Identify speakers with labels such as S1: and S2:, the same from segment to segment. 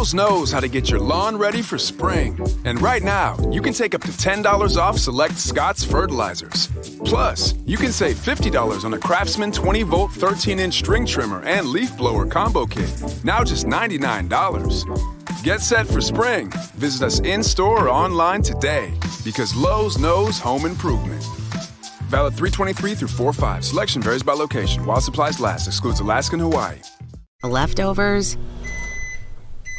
S1: Lowe's knows how to get your lawn ready for spring. And right now, you can take up to $10 off select Scott's fertilizers. Plus, you can save $50 on a Craftsman 20 volt 13 inch string trimmer and leaf blower combo kit. Now just $99. Get set for spring. Visit us in store or online today because Lowe's knows home improvement. Valid 323 through 45. Selection varies by location. While supplies last, excludes Alaska and Hawaii.
S2: Leftovers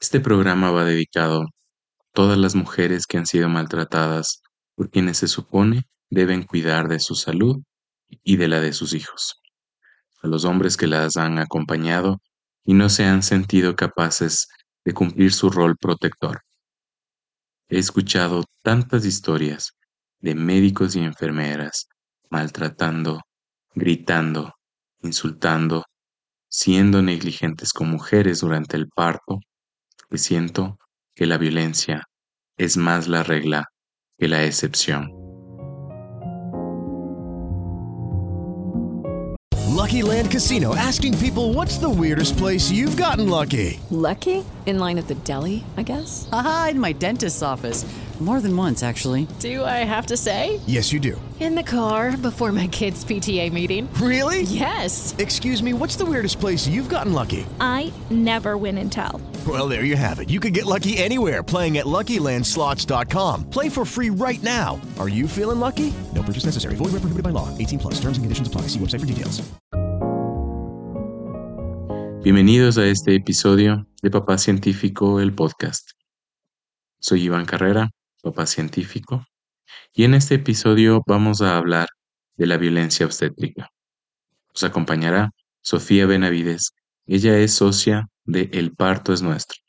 S3: Este programa va dedicado a todas las mujeres que han sido maltratadas por quienes se supone deben cuidar de su salud y de la de sus hijos. A los hombres que las han acompañado y no se han sentido capaces de cumplir su rol protector. He escuchado tantas historias de médicos y enfermeras maltratando, gritando, insultando, siendo negligentes con mujeres durante el parto, que siento que la violencia es más la regla que la excepción.
S4: Lucky Land Casino asking people what's the weirdest place you've gotten lucky?
S5: Lucky? In line at the deli, I guess?
S6: Aha, in my dentist's office. More than once, actually.
S5: Do I have to say?
S4: Yes, you do.
S5: In the car before my kids' PTA meeting.
S4: Really?
S5: Yes.
S4: Excuse me, what's the weirdest place you've gotten lucky?
S7: I never win and tell.
S4: Well, there you have it. You can get lucky anywhere playing at LuckyLandSlots.com. Play for free right now. Are you feeling lucky? No purchase necessary. Void where prohibited by law. 18 plus. Terms and conditions apply. See website for details.
S3: Bienvenidos a este episodio de Papá Científico, el podcast. Soy Iván Carrera, papá científico, y en este episodio vamos a hablar de la violencia obstétrica. Nos acompañará Sofía Benavides. Ella es socia de El Parto es Nuestro,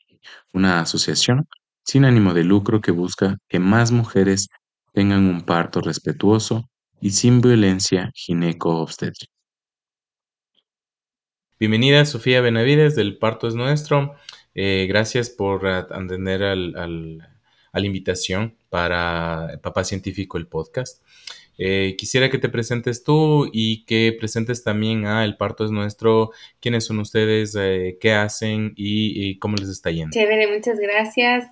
S3: una asociación sin ánimo de lucro que busca que más mujeres tengan un parto respetuoso y sin violencia gineco-obstétrica. Bienvenida Sofía Benavides del Parto es Nuestro. Eh, gracias por atender al, al, a la invitación para Papá Científico, el podcast. Eh, quisiera que te presentes tú y que presentes también a El Parto es Nuestro, quiénes son ustedes, eh, qué hacen y, y, cómo les está yendo.
S8: Chévere, muchas gracias.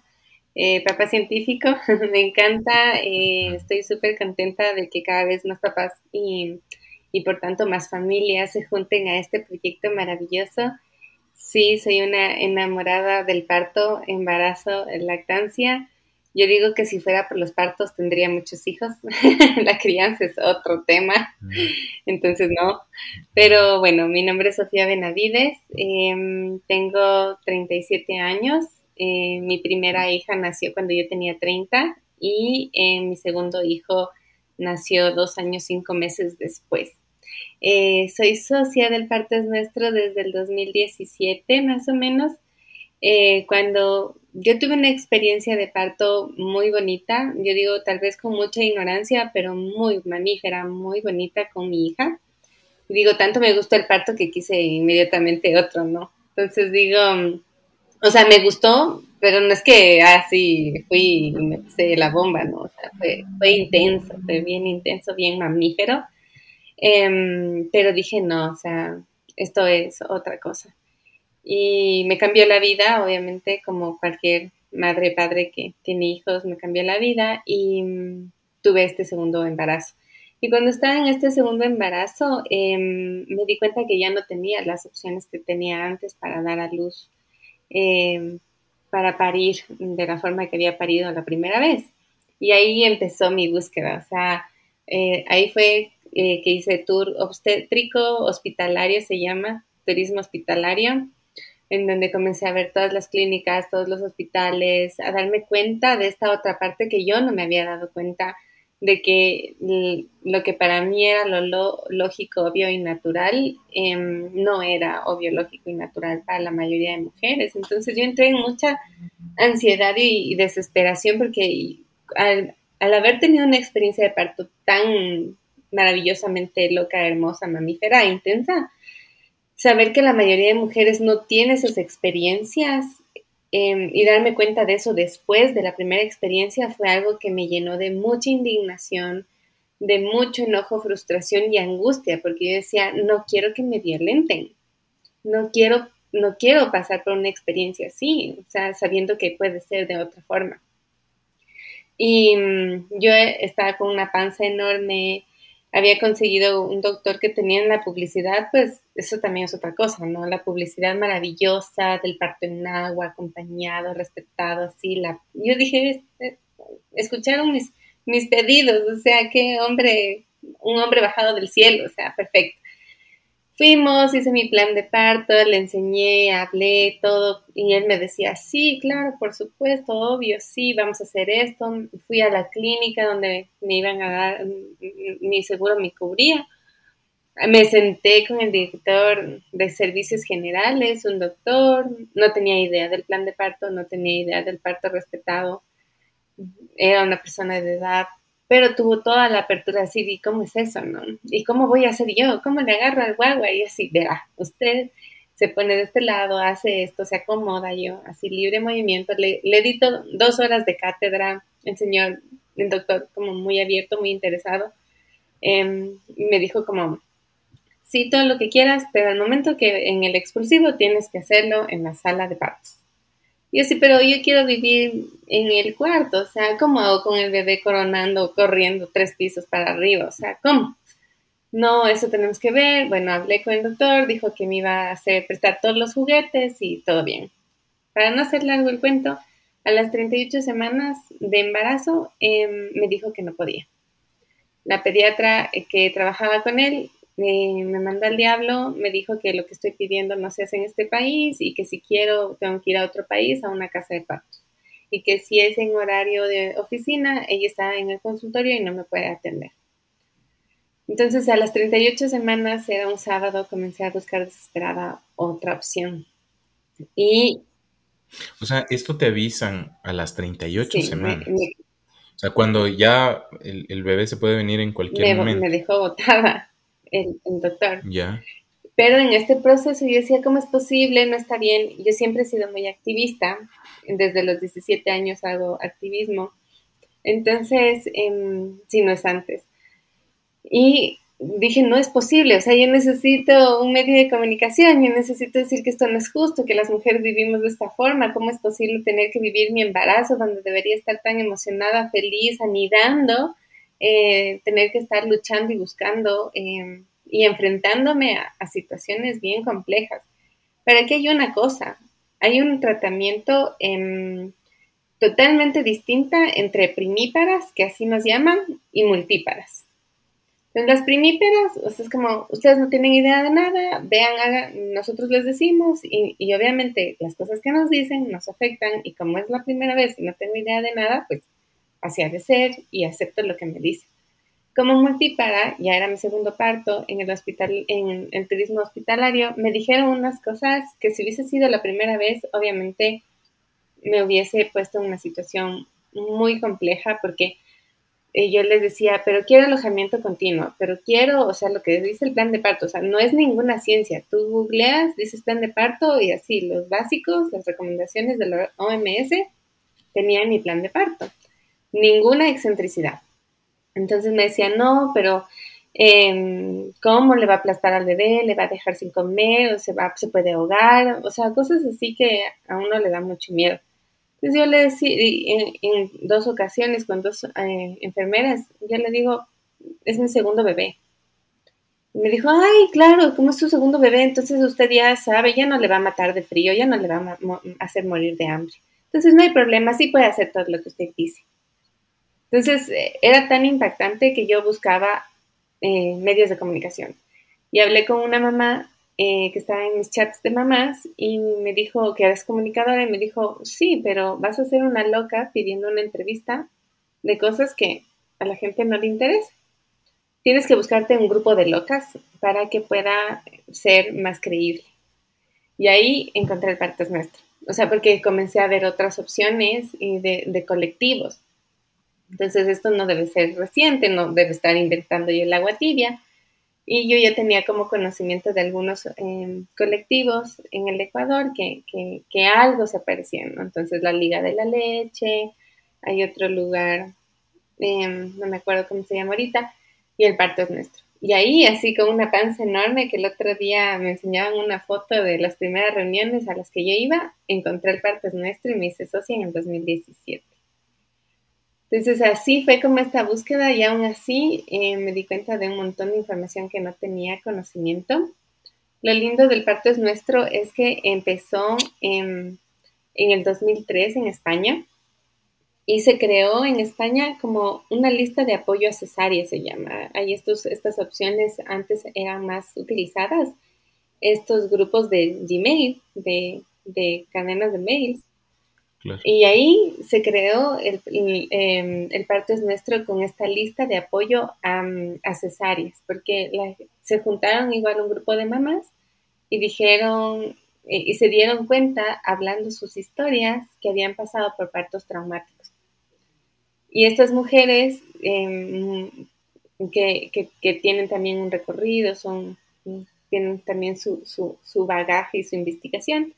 S8: Eh, papá Científico, me encanta, estoy súper contenta de que cada vez más papás y y por tanto más familias se junten a este proyecto maravilloso. Sí, soy una enamorada del parto, embarazo, lactancia. Yo digo que si fuera por los partos tendría muchos hijos. La crianza es otro tema, entonces no. Pero bueno, mi nombre es Sofía Benavides, eh, tengo 37 años. Eh, mi primera hija nació cuando yo tenía 30 y eh, mi segundo hijo nació dos años, cinco meses después. Eh, soy socia del Parto es Nuestro desde el 2017, más o menos, eh, cuando yo tuve una experiencia de parto muy bonita, yo digo tal vez con mucha ignorancia, pero muy mamífera, muy bonita con mi hija. Digo, tanto me gustó el parto que quise inmediatamente otro, ¿no? Entonces digo, o sea, me gustó, pero no es que así ah, fui y me puse la bomba, ¿no? O sea, fue, intenso, fue bien intenso, bien mamífero. Eh, pero dije, no, o sea, esto es otra cosa. Y me cambió la vida, obviamente, como cualquier madre, padre que tiene hijos, me cambió la vida y um, tuve este segundo embarazo. Y cuando estaba en este segundo embarazo, eh, me di cuenta que ya no tenía las opciones que tenía antes para dar a luz, eh, para parir de la forma que había parido la primera vez. Y ahí empezó mi búsqueda, o sea, eh, ahí fue eh, que hice tour obstétrico hospitalario, se llama, turismo hospitalario, en donde comencé a ver todas las clínicas, todos los hospitales, a darme cuenta de esta otra parte que yo no me había dado cuenta de que lo que para mí era lo, lógico, obvio y natural, em, no era obvio, lógico y natural para la mayoría de mujeres. Entonces yo entré en mucha ansiedad y, desesperación porque al, haber tenido una experiencia de parto tan maravillosamente loca, hermosa, mamífera, intensa, saber que la mayoría de mujeres no tiene esas experiencias Em, y darme cuenta de eso después de la primera experiencia fue algo que me llenó de mucha indignación, de mucho enojo, frustración y angustia, porque yo decía, no quiero que me violenten, no quiero, no quiero pasar por una experiencia así, o sea, sabiendo que puede ser de otra forma. Y mm, yo estaba con una panza enorme, había conseguido un doctor que tenía en la publicidad, pues eso también es otra cosa, ¿no? La publicidad maravillosa del parto en agua, acompañado, respetado, así. La... Yo dije, este, escucharon mis, mis pedidos, o sea, qué hombre, un hombre bajado del cielo, o sea, perfecto. Fuimos, hice mi plan de parto, le enseñé, hablé todo y él me decía, sí, claro, por supuesto, obvio, sí, vamos a hacer esto. Fui a la clínica donde me iban a dar, mi seguro me cubría. Me senté con el director de servicios generales, un doctor, no tenía idea del plan de parto, no tenía idea del parto respetado. Era una persona de edad pero tuvo toda la apertura así, ¿y cómo es eso, no? ¿Y cómo voy a hacer yo? ¿Cómo le agarro al guagua? Y así, verá, usted se pone de este lado, hace esto, se acomoda yo, así libre movimiento, le, le di dos horas de cátedra, el señor, el doctor como muy abierto, muy interesado, em, y me dijo como, sí, todo lo que quieras, pero al momento que en el expulsivo tienes que hacerlo en la sala de partos. Y yo sí, pero yo quiero vivir en el cuarto, o sea, ¿cómo hago con el bebé coronando, corriendo tres pisos para arriba? O sea, ¿cómo? No, eso tenemos que ver. Bueno, hablé con el doctor, dijo que me iba a hacer prestar todos los juguetes y todo bien. Para no hacer largo el cuento, a las 38 semanas de embarazo em, me dijo que no podía. La pediatra eh, que trabajaba con él me, manda al diablo, me dijo que lo que estoy pidiendo no se hace en este país y que si quiero tengo que ir a otro país, a una casa de partos. Y que si es en horario de oficina, ella está en el consultorio y no me puede atender. Entonces a las 38 semanas, era un sábado, comencé a buscar desesperada otra opción. Y...
S3: O sea, esto te avisan a las 38 semanas. o sea, cuando ya el, bebé se puede venir en cualquier momento.
S8: Me dejó botada el, doctor. Ya. Pero en este proceso yo decía, ¿cómo es posible? No está bien. Yo siempre he sido muy activista. Desde los 17 años hago activismo. Entonces, em, si no es antes. Y dije, no es posible, o sea, yo necesito un medio de comunicación, yo necesito decir que esto no es justo, que las mujeres vivimos de esta forma, ¿cómo es posible tener que vivir mi embarazo donde debería estar tan emocionada, feliz, anidando, eh, tener que estar luchando y buscando em, y enfrentándome a, situaciones bien complejas. Pero aquí hay una cosa, hay un tratamiento em, totalmente distinta entre primíparas, que así nos llaman, y multíparas. Entonces, las primíparas, o sea, es como, ustedes no tienen idea de nada, vean, nosotros les decimos, y, y, obviamente las cosas que nos dicen nos afectan, y como es la primera vez y no tengo idea de nada, pues así de ser y acepto lo que me dicen. Como multipara, ya era mi segundo parto en el hospital, en el turismo hospitalario, me dijeron unas cosas que si hubiese sido la primera vez, obviamente me hubiese puesto en una situación muy compleja porque eh, yo les decía, pero quiero alojamiento continuo, pero quiero, o sea, lo que dice el plan de parto, o sea, no es ninguna ciencia. Tú googleas, dices plan de parto y así, los básicos, las recomendaciones de la OMS tenían mi plan de parto. Ninguna excentricidad. Entonces me decía, no, pero em, ¿cómo le va a aplastar al bebé? ¿Le va a dejar sin comer? ¿O se, va, se puede ahogar? O sea, cosas así que a uno le da mucho miedo. Entonces yo le decía, en, dos ocasiones con dos eh, enfermeras, yo le digo, es mi segundo bebé. Y me dijo, ay, claro, como es su segundo bebé, entonces usted ya sabe, ya no le va a matar de frío, ya no le va a hacer morir de hambre. Entonces no hay problema, sí puede hacer todo lo que usted dice. Entonces, eh, era tan impactante que yo buscaba eh, medios de comunicación. Y hablé con una mamá eh, que estaba en mis chats de mamás y me dijo que eres comunicadora y me dijo, sí, pero vas a ser una loca pidiendo una entrevista de cosas que a la gente no le interesa. Tienes que buscarte un grupo de locas para que pueda ser más creíble. Y ahí encontré el Partes Nuestro. O sea, porque comencé a ver otras opciones de, de colectivos. Entonces, esto no debe ser reciente, no debe estar inventando yo el agua tibia. Y yo ya tenía como conocimiento de algunos em, colectivos en el Ecuador que, que, algo se aparecían, ¿no? Entonces, la Liga de la Leche, hay otro lugar, em, no me acuerdo cómo se llama ahorita, y el parto es nuestro. Y ahí, así con una panza enorme, que el otro día me enseñaban una foto de las primeras reuniones a las que yo iba, encontré el parto es nuestro y me hice socia en el 2017. Entonces así fue como esta búsqueda y aún así eh, me di cuenta de un montón de información que no tenía conocimiento. Lo lindo del parto es nuestro es que empezó en, en el 2003 en España y se creó en España como una lista de apoyo a cesárea, se llama. Hay estos, estas opciones antes eran más utilizadas, estos grupos de Gmail, de, de cadenas de mails, y ahí se creó el, em, el, Parto es Nuestro con esta lista de apoyo a, a cesáreas, porque se juntaron igual un grupo de mamás y dijeron eh, y se dieron cuenta, hablando sus historias, que habían pasado por partos traumáticos. Y estas mujeres em, que, que, tienen también un recorrido, son, tienen también su, su, su bagaje y su investigación,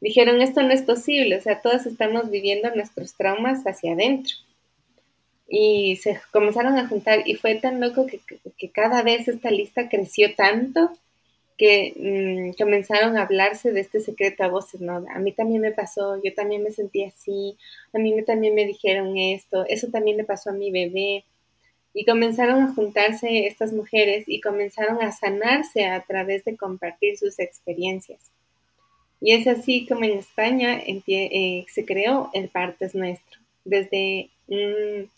S8: dijeron, esto no es posible, o sea, todos estamos viviendo nuestros traumas hacia adentro. Y se comenzaron a juntar y fue tan loco que, cada vez esta lista creció tanto que mm, comenzaron a hablarse de este secreto a voces, ¿no? A mí también me pasó, yo también me sentí así, a mí también me dijeron esto, eso también le pasó a mi bebé. Y comenzaron a juntarse estas mujeres y comenzaron a sanarse a través de compartir sus experiencias. Y es así como en España eh, se creó el Partes Nuestro, desde un,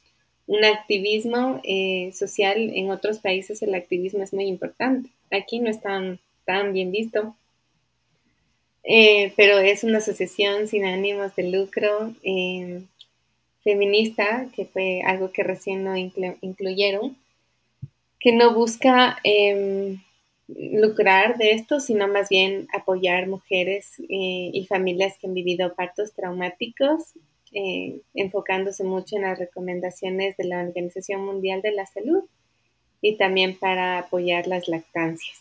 S8: activismo eh, social. En otros países el activismo es muy importante. Aquí no es tan, tan bien visto, eh, pero es una asociación sin ánimos de lucro feminista, que fue algo que recién no incluyeron, que no busca em, lucrar de esto, sino más bien apoyar mujeres eh, y familias que han vivido partos traumáticos, eh, enfocándose mucho en las recomendaciones de la Organización Mundial de la Salud y también para apoyar las lactancias.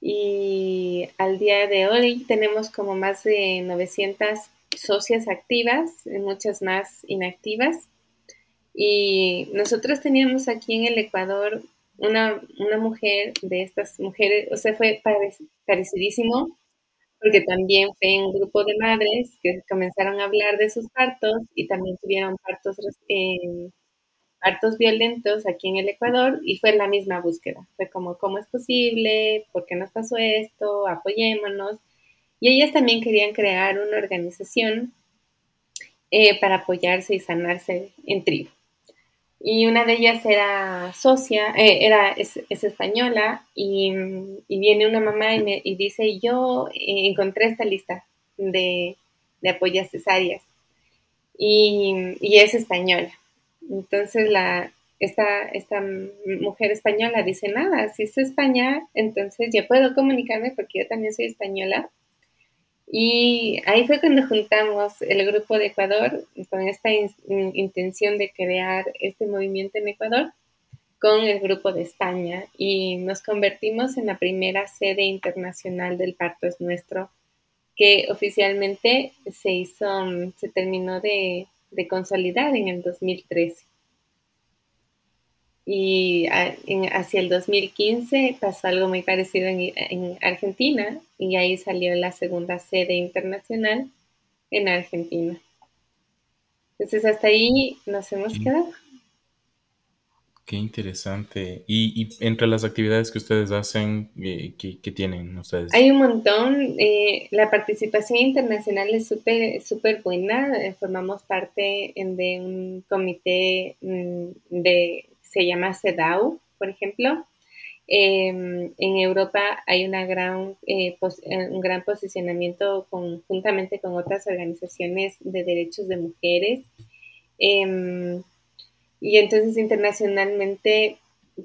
S8: Y al día de hoy tenemos como más de 900 socias activas, muchas más inactivas. Y nosotros teníamos aquí en el Ecuador una, una mujer de estas mujeres, o sea, fue parecidísimo, porque también fue un grupo de madres que comenzaron a hablar de sus partos y también tuvieron partos, eh, partos violentos aquí en el Ecuador y fue la misma búsqueda. Fue como, ¿cómo es posible? ¿Por qué nos pasó esto? Apoyémonos. Y ellas también querían crear una organización eh, para apoyarse y sanarse en tribu y una de ellas era socia, eh, era, es, española, y, viene una mamá y, me, y dice, yo eh, encontré esta lista de, de apoyas cesáreas, y, y, es española. Entonces la, esta, esta mujer española dice, nada, si es España, entonces yo puedo comunicarme porque yo también soy española y ahí fue cuando juntamos el grupo de Ecuador con esta intención de crear este movimiento en Ecuador con el grupo de España. Y nos convertimos en la primera sede internacional del Parto es Nuestro que oficialmente se hizo, se terminó de, de consolidar en el 2013 y hacia el 2015 pasó algo muy parecido en, Argentina y ahí salió la segunda sede internacional en Argentina. Entonces hasta ahí nos hemos quedado.
S3: Qué interesante. Y, entre las actividades que ustedes hacen, eh, ¿qué, tienen ustedes?
S8: Hay un montón. Eh, la participación internacional es súper súper buena. Eh, formamos parte de un comité mm, de se llama CEDAW, por ejemplo. Em, en Europa hay una gran, eh, eh, un gran posicionamiento conjuntamente con otras organizaciones de derechos de mujeres. Em, y entonces internacionalmente,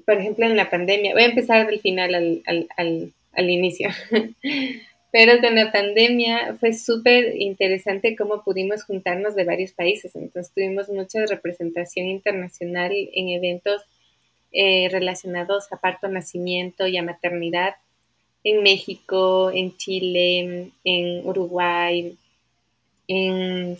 S8: por ejemplo, en la pandemia, voy a empezar del final al, inicio. Pero con la pandemia fue súper interesante cómo pudimos juntarnos de varios países. Entonces tuvimos mucha representación internacional en eventos eh, relacionados a parto, nacimiento y a maternidad en México, en Chile, en Uruguay, en,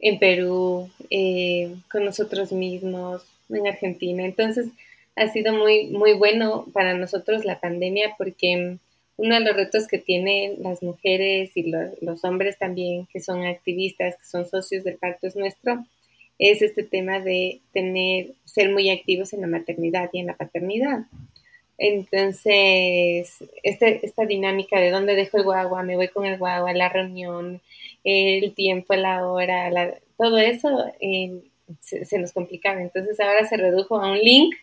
S8: en Perú, eh, con nosotros mismos, en Argentina. Entonces ha sido muy, muy bueno para nosotros la pandemia porque uno de los retos que tienen las mujeres y los hombres también, que son activistas, que son socios del Pacto es Nuestro, es este tema de tener, ser muy activos en la maternidad y en la paternidad. Entonces, este, esta dinámica de dónde dejo el guagua, me voy con el guagua, la reunión, el tiempo, la hora, todo eso se, se, nos complicaba. Entonces ahora se redujo a un link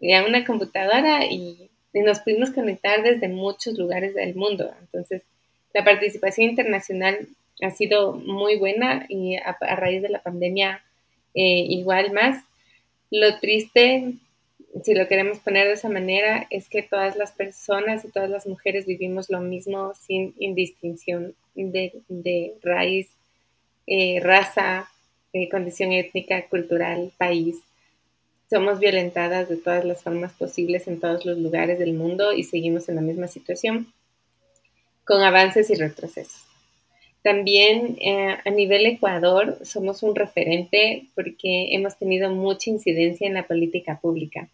S8: y a una computadora y y nos pudimos conectar desde muchos lugares del mundo. Entonces, la participación internacional ha sido muy buena y a, raíz de la pandemia eh, igual más. Lo triste, si lo queremos poner de esa manera, es que todas las personas y todas las mujeres vivimos lo mismo sin distinción de, raíz, eh, raza, eh, condición étnica, cultural, país somos violentadas de todas las formas posibles en todos los lugares del mundo y seguimos en la misma situación, con avances y retrocesos. También eh, a nivel Ecuador somos un referente porque hemos tenido mucha incidencia en la política pública.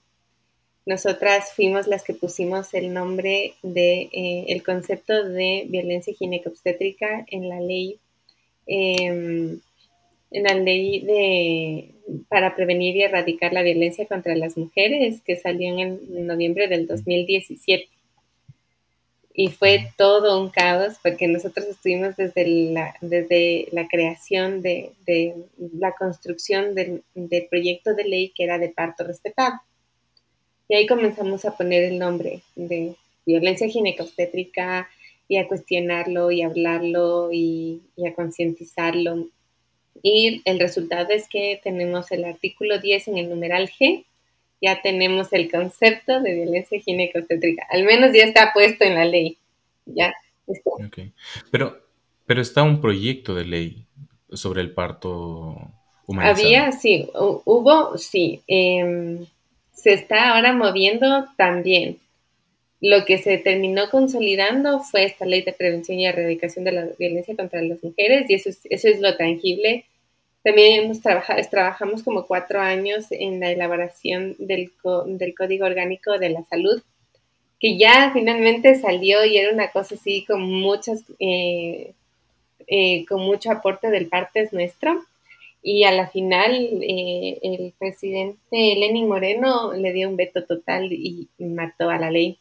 S8: Nosotras fuimos las que pusimos el nombre de eh, el concepto de violencia ginecobstétrica en la ley em, en la ley de para prevenir y erradicar la violencia contra las mujeres que salió en noviembre del 2017. Y fue todo un caos porque nosotros estuvimos desde la, desde la creación de, la construcción del, del, proyecto de ley que era de parto respetado. Y ahí comenzamos a poner el nombre de violencia ginecobstétrica y a cuestionarlo y hablarlo y, y a concientizarlo y el resultado es que tenemos el artículo 10 en el numeral G, ya tenemos el concepto de violencia ginecobstétrica, al menos ya está puesto en la ley. Ya
S3: Pero, pero está un proyecto de ley sobre el parto humanizado.
S8: Había, sí, hubo, sí. Em, se está ahora moviendo también. Lo que se terminó consolidando fue esta ley de prevención y erradicación de la violencia contra las mujeres y eso es, eso es lo tangible. También hemos trabajado, trabajamos como cuatro años en la elaboración del, del Código Orgánico de la Salud, que ya finalmente salió y era una cosa así con muchas, eh, eh, con mucho aporte del parte es nuestro. Y a la final eh, el presidente Lenin Moreno le dio un veto total y mató a la ley.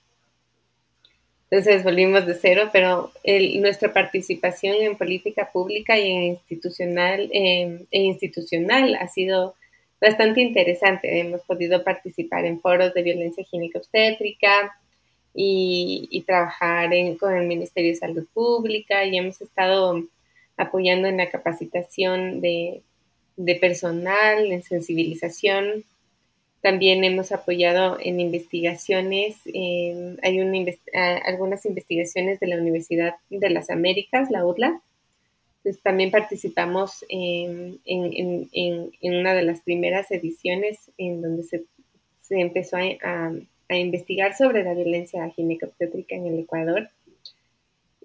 S8: Entonces volvimos de cero, pero nuestra participación en política pública y en institucional, e institucional ha sido bastante interesante. Hemos podido participar en foros de violencia obstétrica y, trabajar con el Ministerio de Salud Pública y hemos estado apoyando en la capacitación de personal, en sensibilización también hemos apoyado en investigaciones, hay algunas investigaciones de la Universidad de las Américas, la UDLA. Entonces, también participamos en, una de las primeras ediciones en donde se, empezó a, investigar sobre la violencia ginecobstétrica en el Ecuador.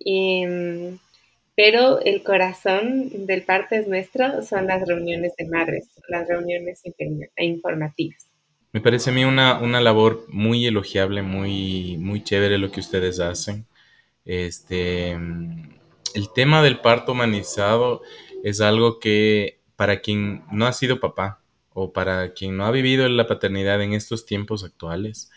S8: Em, pero el corazón del parte es nuestro son las reuniones de madres, las reuniones informativas.
S3: Me parece a mí una, una labor muy elogiable, muy, muy chévere lo que ustedes hacen. Este, el tema del parto humanizado es algo que para quien no ha sido papá o para quien no ha vivido la paternidad en estos tiempos actuales,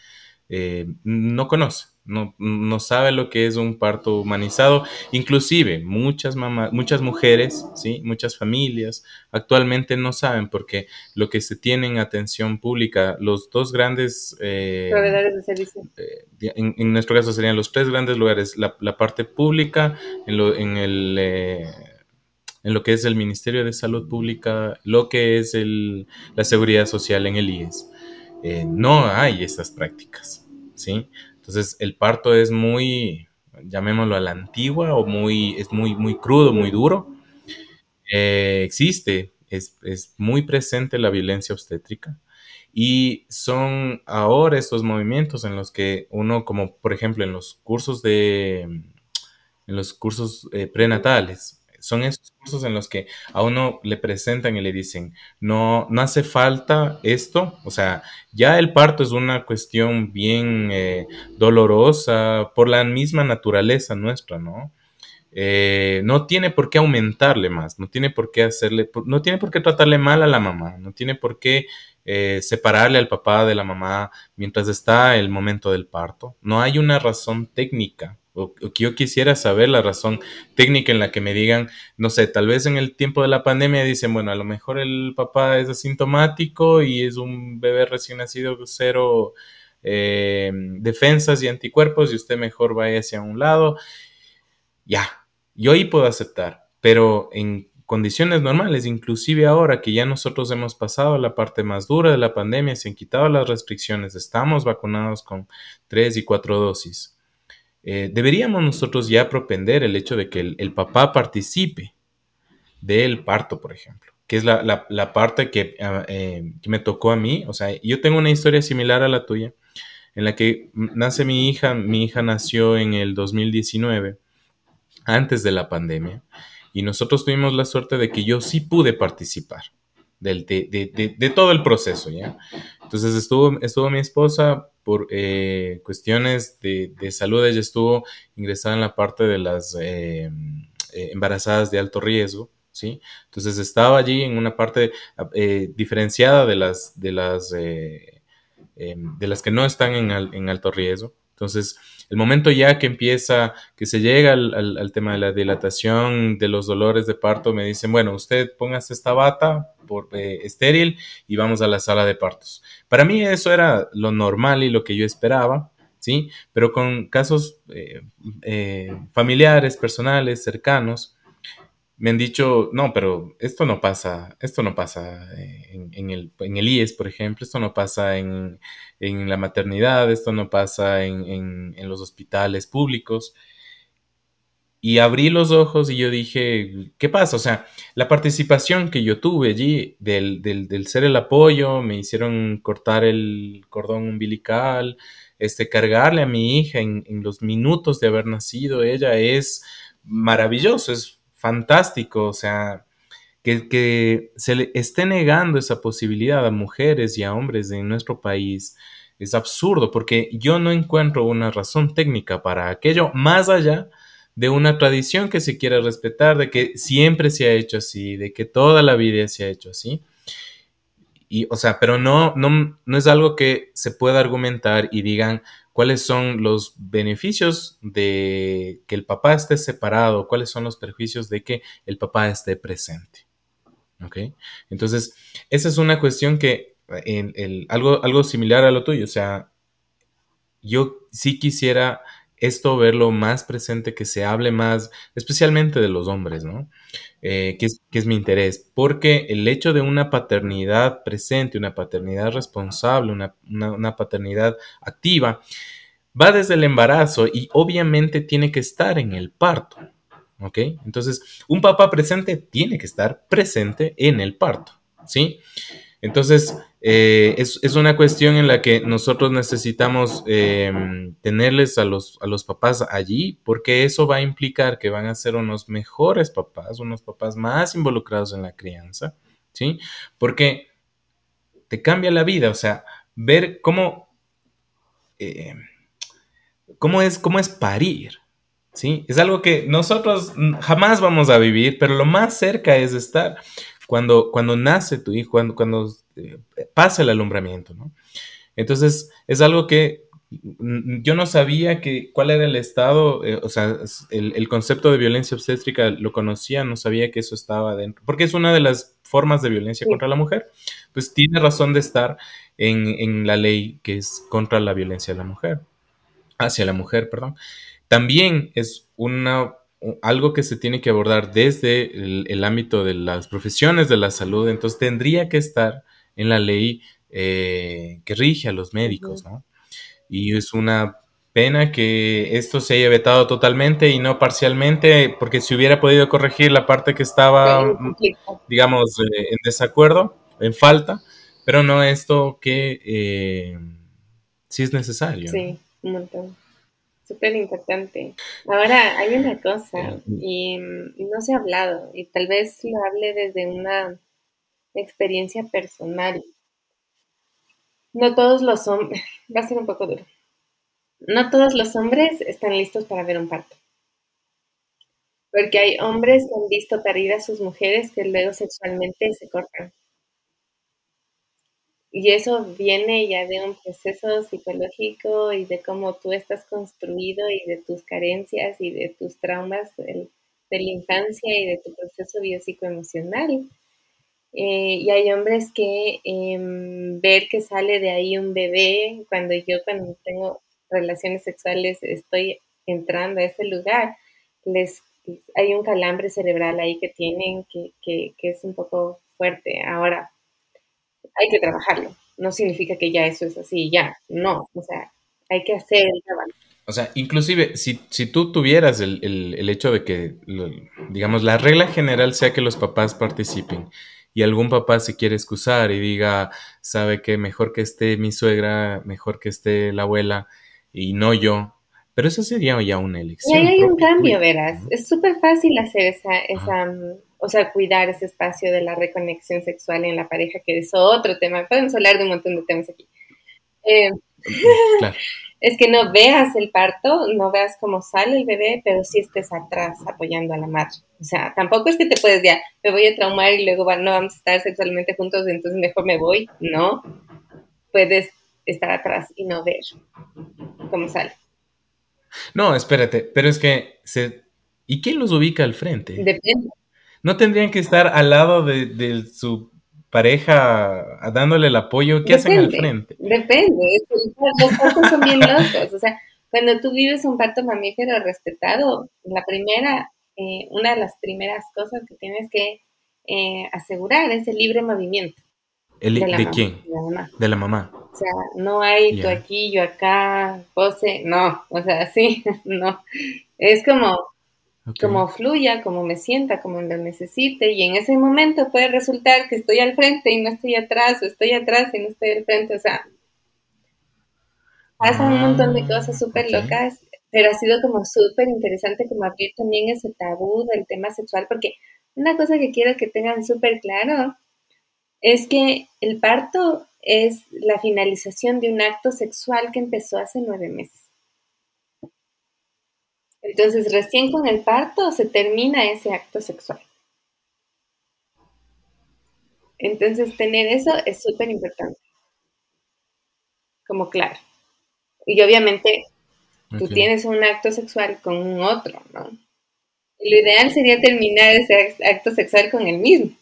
S3: eh, no conoce no, no, sabe lo que es un parto humanizado. Inclusive muchas mamás, muchas mujeres, ¿sí? muchas familias actualmente no saben porque lo que se tiene en atención pública, los dos grandes...
S8: Eh, Proveedores de servicio.
S3: Eh, en, nuestro caso serían los tres grandes lugares, la, parte pública, en, lo, en el... Eh, en lo que es el Ministerio de Salud Pública, lo que es el, la seguridad social en el IES. Eh, no hay estas prácticas, ¿sí? Entonces el parto es muy, llamémoslo a la antigua o muy, es muy, muy crudo, muy duro. Eh, existe, es, es muy presente la violencia obstétrica y son ahora estos movimientos en los que uno, como por ejemplo en los cursos de, en los cursos eh, prenatales, son esos cursos en los que a uno le presentan y le dicen, no, no hace falta esto, o sea, ya el parto es una cuestión bien eh, dolorosa por la misma naturaleza nuestra, ¿no? Eh, no tiene por qué aumentarle más, no tiene por qué hacerle, no tiene por qué tratarle mal a la mamá, no tiene por qué eh, separarle al papá de la mamá mientras está el momento del parto. No hay una razón técnica o, que yo quisiera saber la razón técnica en la que me digan, no sé, tal vez en el tiempo de la pandemia dicen, bueno, a lo mejor el papá es asintomático y es un bebé recién nacido cero eh, defensas y anticuerpos y usted mejor vaya hacia un lado. Ya, yo ahí puedo aceptar, pero en condiciones normales, inclusive ahora que ya nosotros hemos pasado la parte más dura de la pandemia, se han quitado las restricciones, estamos vacunados con tres y cuatro dosis eh, deberíamos nosotros ya propender el hecho de que el, papá participe del parto, por ejemplo, que es la, parte ah, eh, que, me tocó a mí. O sea, yo tengo una historia similar a la tuya, en la que nace mi hija, mi hija nació en el 2019, antes de la pandemia, y nosotros tuvimos la suerte de que yo sí pude participar de, todo el proceso, ¿ya? Entonces estuvo, estuvo mi esposa por eh, cuestiones de, salud, ella estuvo ingresada en la parte de las eh, eh, embarazadas de alto riesgo, ¿sí? Entonces estaba allí en una parte diferenciada de las, de las, de las que no están en, en alto riesgo. Entonces, el momento ya que empieza, que se llega al, tema de la dilatación, de los dolores de parto, me dicen, bueno, usted póngase esta bata eh, estéril y vamos a la sala de partos. Para mí eso era lo normal y lo que yo esperaba, ¿sí? Pero con casos eh, eh, familiares, personales, cercanos, me han dicho, no, pero esto no pasa, esto no pasa en, el, en el, IES, por ejemplo, esto no pasa en, la maternidad, esto no pasa en, los hospitales públicos. Y abrí los ojos y yo dije, ¿qué pasa? O sea, la participación que yo tuve allí del, del, ser el apoyo, me hicieron cortar el cordón umbilical, este, cargarle a mi hija en, los minutos de haber nacido, ella es maravilloso, es fantástico, o sea, que, se le esté negando esa posibilidad a mujeres y a hombres de nuestro país es absurdo porque yo no encuentro una razón técnica para aquello más allá de una tradición que se quiere respetar, de que siempre se ha hecho así, de que toda la vida se ha hecho así. Y, o sea, pero no, no, no es algo que se pueda argumentar y digan, cuáles son los beneficios de que el papá esté separado, cuáles son los perjuicios de que el papá esté presente. ¿Ok? Entonces, esa es una cuestión que, en, algo, algo similar a lo tuyo, o sea, yo sí quisiera esto verlo más presente, que se hable más, especialmente de los hombres, ¿no? Eh, que, es, mi interés, porque el hecho de una paternidad presente, una paternidad responsable, una, paternidad activa, va desde el embarazo y obviamente tiene que estar en el parto, ¿ok? Entonces, un papá presente tiene que estar presente en el parto, ¿sí? Entonces, eh, es, una cuestión en la que nosotros necesitamos em, tenerles a los, a los papás allí, porque eso va a implicar que van a ser unos mejores papás, unos papás más involucrados en la crianza, ¿sí? Porque te cambia la vida, o sea, ver cómo, em, cómo, es, cómo es parir, ¿sí? Es algo que nosotros jamás vamos a vivir, pero lo más cerca es estar cuando, cuando nace tu hijo, cuando, cuando pasa el alumbramiento, ¿no? Entonces, es algo que yo no sabía que, cuál era el estado, eh, o sea, el, concepto de violencia obstétrica lo conocía, no sabía que eso estaba dentro, porque es una de las formas de violencia contra la mujer, pues tiene razón de estar en, en la ley que es contra la violencia de la mujer, hacia la mujer, perdón. También es una algo que se tiene que abordar desde el, el, ámbito de las profesiones de la salud, entonces tendría que estar en la ley eh, que rige a los médicos, ¿no? Y es una pena que esto se haya vetado totalmente y no parcialmente, porque si hubiera podido corregir la parte que estaba, digamos, eh, en desacuerdo, en falta, pero no esto que eh, sí es necesario.
S8: Sí, un montón. Súper importante. Ahora, hay una cosa, y no se ha hablado, y tal vez lo hable desde una experiencia personal. No todos los hombres, va a ser un poco duro. No todos los hombres están listos para ver un parto. Porque hay hombres que han visto parir a sus mujeres que luego sexualmente se cortan. Y eso viene ya de un proceso psicológico y de cómo tú estás construido y de tus carencias y de tus traumas de, la infancia y de tu proceso biopsicoemocional. Eh, y hay hombres que em, ver que sale de ahí un bebé, cuando yo cuando tengo relaciones sexuales estoy entrando a ese lugar, les hay un calambre cerebral ahí que tienen que, que, que es un poco fuerte. Ahora, hay que trabajarlo. No significa que ya eso es así, ya. No, o sea, hay que hacer el trabajo.
S3: O sea, inclusive, si, si tú tuvieras el, el, el hecho de que, digamos, la regla general sea que los papás participen y algún papá se quiere excusar y diga, sabe que mejor que esté mi suegra, mejor que esté la abuela y no yo, pero eso sería ya una elección.
S8: Y ahí hay un cambio, verás. Es súper fácil hacer esa, esa o sea, cuidar ese espacio de la reconexión sexual en la pareja, que es otro tema. Podemos hablar de un montón de temas aquí. Eh, es que no veas el parto, no veas cómo sale el bebé, pero sí estés atrás apoyando a la madre. O sea, tampoco es que te puedes ya, me voy a traumar y luego no vamos a estar sexualmente juntos, entonces mejor me voy. No, puedes estar atrás y no ver cómo sale.
S3: No, espérate, pero es que se... ¿Y quién los ubica al frente?
S8: Depende
S3: no tendrían que estar al lado de, su pareja dándole el apoyo. ¿Qué hacen al frente?
S8: Depende. Los partos son bien locos. O sea, cuando tú vives un parto mamífero respetado, la primera, eh, una de las primeras cosas que tienes que eh, asegurar es el libre movimiento.
S3: ¿El, ¿De, quién?
S8: De la mamá.
S3: De la mamá.
S8: O sea, no hay tú aquí, yo acá, pose, no, o sea, sí, no. Es como como fluya, como me sienta, como lo necesite. Y en ese momento puede resultar que estoy al frente y no estoy atrás, o estoy atrás y no estoy al frente. O sea, pasan un montón de cosas ah, súper locas, pero ha sido como súper interesante como abrir también ese tabú del tema sexual, porque una cosa que quiero que tengan súper claro es que el parto es la finalización de un acto sexual que empezó hace nueve meses. Entonces, recién con el parto se termina ese acto sexual. Entonces, tener eso es súper importante. Como claro. Y obviamente, tú tienes un acto sexual con un otro, ¿no? lo ideal sería terminar ese acto sexual con el mismo.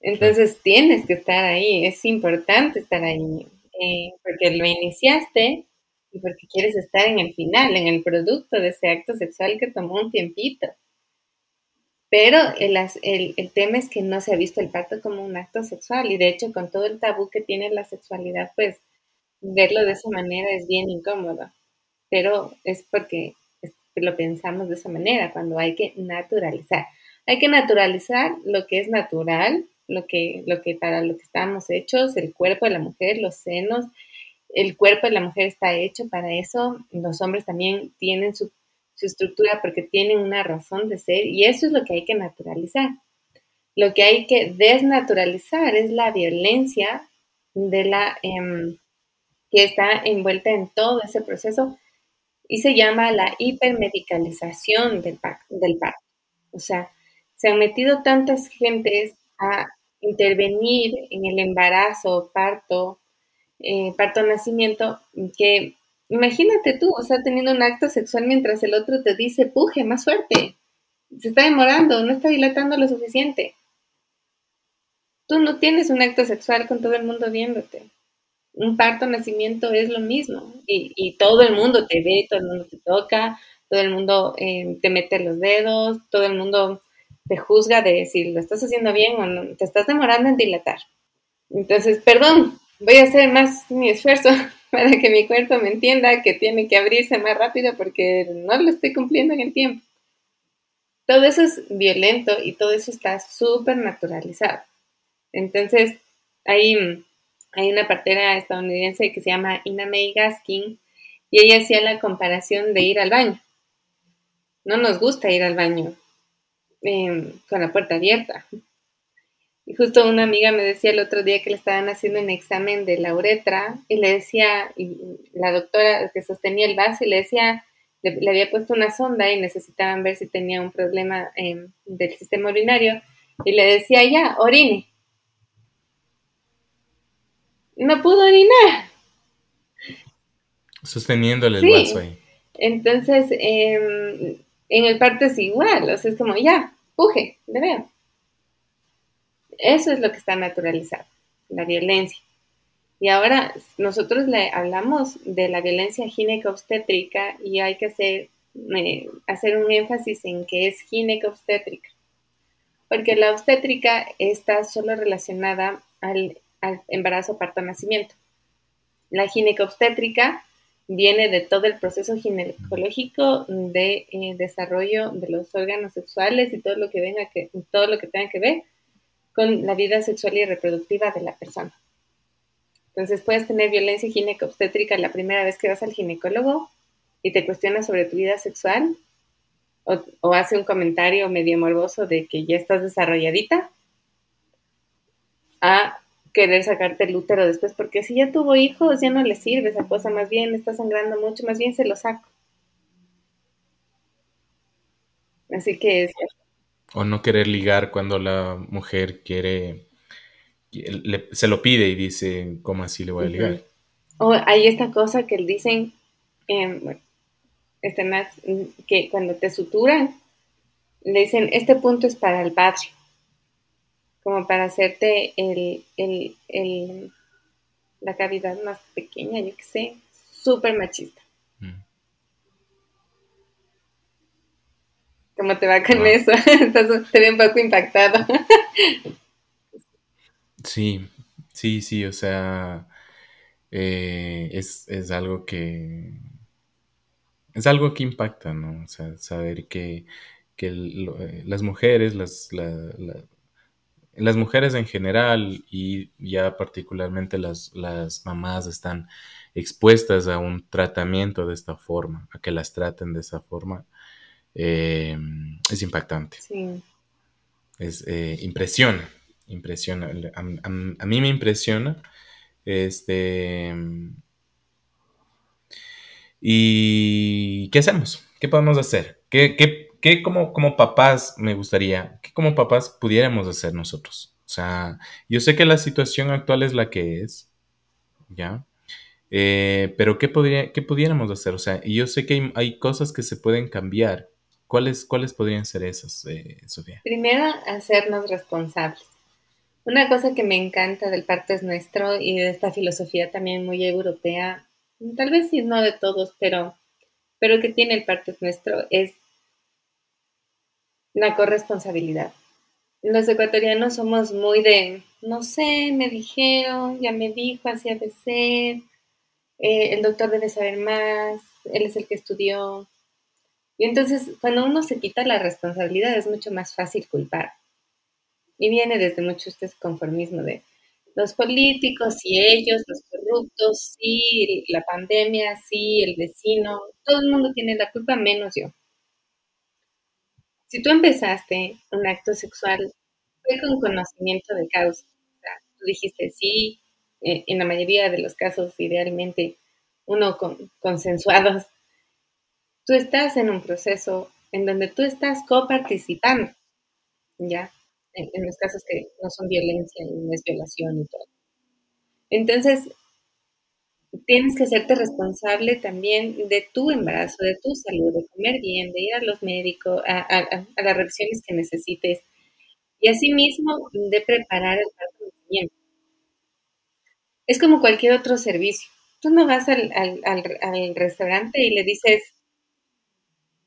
S8: Entonces, tienes que estar ahí, es importante estar ahí, eh, porque lo iniciaste y porque quieres estar en el final, en el producto de ese acto sexual que tomó un tiempito. Pero el, el, tema es que no se ha visto el parto como un acto sexual y de hecho con todo el tabú que tiene la sexualidad, pues verlo de esa manera es bien incómodo. Pero es porque lo pensamos de esa manera, cuando hay que naturalizar. Hay que naturalizar lo que es natural, lo que, lo que para lo que estamos hechos, el cuerpo de la mujer, los senos, el cuerpo de la mujer está hecho para eso, los hombres también tienen su, estructura porque tienen una razón de ser y eso es lo que hay que naturalizar. Lo que hay que desnaturalizar es la violencia de la em, que está envuelta en todo ese proceso y se llama la hipermedicalización del, del parto. O sea, se han metido tantas gentes a intervenir en el embarazo, parto, eh, parto nacimiento, que imagínate tú, o sea, teniendo un acto sexual mientras el otro te dice, puje, más fuerte, se está demorando, no está dilatando lo suficiente. Tú no tienes un acto sexual con todo el mundo viéndote. Un parto nacimiento es lo mismo y, y todo el mundo te ve, todo el mundo te toca, todo el mundo eh, te mete los dedos, todo el mundo te juzga de si lo estás haciendo bien o no, te estás demorando en dilatar. Entonces, perdón, voy a hacer más mi esfuerzo para que mi cuerpo me entienda que tiene que abrirse más rápido porque no lo estoy cumpliendo en el tiempo. Todo eso es violento y todo eso está súper naturalizado. Entonces, hay, hay una partera estadounidense que se llama Ina May Gaskin y ella hacía la comparación de ir al baño. No nos gusta ir al baño em, con la puerta abierta. Y justo una amiga me decía el otro día que le estaban haciendo un examen de la uretra y le decía, y la doctora que sostenía el vaso y le decía, le, había puesto una sonda y necesitaban ver si tenía un problema em, del sistema urinario y le decía, ya, orine. No pudo orinar.
S3: Sosteniéndole el vaso ahí.
S8: Entonces, em, en el parto es igual, o sea, es como, ya, puje, de veo. Eso es lo que está naturalizado, la violencia. Y ahora nosotros le hablamos de la violencia gineco-obstétrica y hay que hacer, eh, hacer un énfasis en que es gineco-obstétrica, porque la obstétrica está solo relacionada al, embarazo parto-nacimiento. La gineco-obstétrica viene de todo el proceso ginecológico de eh, desarrollo de los órganos sexuales y todo lo que venga que todo lo que tenga que ver con la vida sexual y reproductiva de la persona. Entonces puedes tener violencia gineco-obstétrica la primera vez que vas al ginecólogo y te cuestiona sobre tu vida sexual o, hace un comentario medio morboso de que ya estás desarrolladita a querer sacarte el útero después, porque si ya tuvo hijos ya no le sirve esa cosa, más bien está sangrando mucho, más bien se lo saco. Así que es...
S3: O no querer ligar cuando la mujer quiere se lo pide y dice, ¿cómo así le voy a ligar?
S8: O hay esta cosa que dicen, eh, este más, que cuando te suturan, le dicen, este punto es para el padre, como para hacerte el, el, la cavidad más pequeña, yo qué sé, súper machista. ¿Cómo te va con eso? Estás, te un poco impactado.
S3: Sí, sí, sí, o sea, eh, es, algo que... Es algo que impacta, ¿no? O sea, saber que, eh, las mujeres, las, las mujeres en general y ya particularmente las, las mamás están expuestas a un tratamiento de esta forma, a que las traten de esa forma, eh, es impactante. Sí. Es, impresiona, impresiona. A, mí me impresiona. Este. ¿Y qué hacemos? ¿Qué podemos hacer? ¿Qué, qué, como, como papás me gustaría, qué como papás pudiéramos hacer nosotros? O sea, yo sé que la situación actual es la que es, ¿ya? Eh, pero ¿qué, podría, ¿qué pudiéramos hacer? O sea, yo sé que hay, cosas que se pueden cambiar. ¿Cuáles, ¿Cuáles podrían ser esas, eh, Sofía?
S8: Primero, hacernos responsables. Una cosa que me encanta del parto es nuestro y de esta filosofía también muy europea, tal vez sí no de todos, pero, pero que tiene el parto es nuestro, es la corresponsabilidad. Los ecuatorianos somos muy de, no sé, me dijeron, ya me dijo, así de ser, eh, el doctor debe saber más, él es el que estudió. Y entonces, cuando uno se quita la responsabilidad, es mucho más fácil culpar. Y viene desde mucho este conformismo de los políticos y ellos, los corruptos, sí, la pandemia, sí, el vecino, todo el mundo tiene la culpa menos yo. Si tú empezaste un acto sexual, fue con conocimiento de causa. O sea, tú dijiste sí, eh, en la mayoría de los casos, idealmente, uno con, consensuados. Tú estás en un proceso en donde tú estás coparticipando, ¿ya? en, los casos que no son violencia y no es violación y todo. Entonces, tienes que hacerte responsable también de tu embarazo, de tu salud, de comer bien, de ir a los médicos, a, las revisiones que necesites y asimismo de preparar el tratamiento. Es como cualquier otro servicio. Tú no vas al, al, al, restaurante y le dices,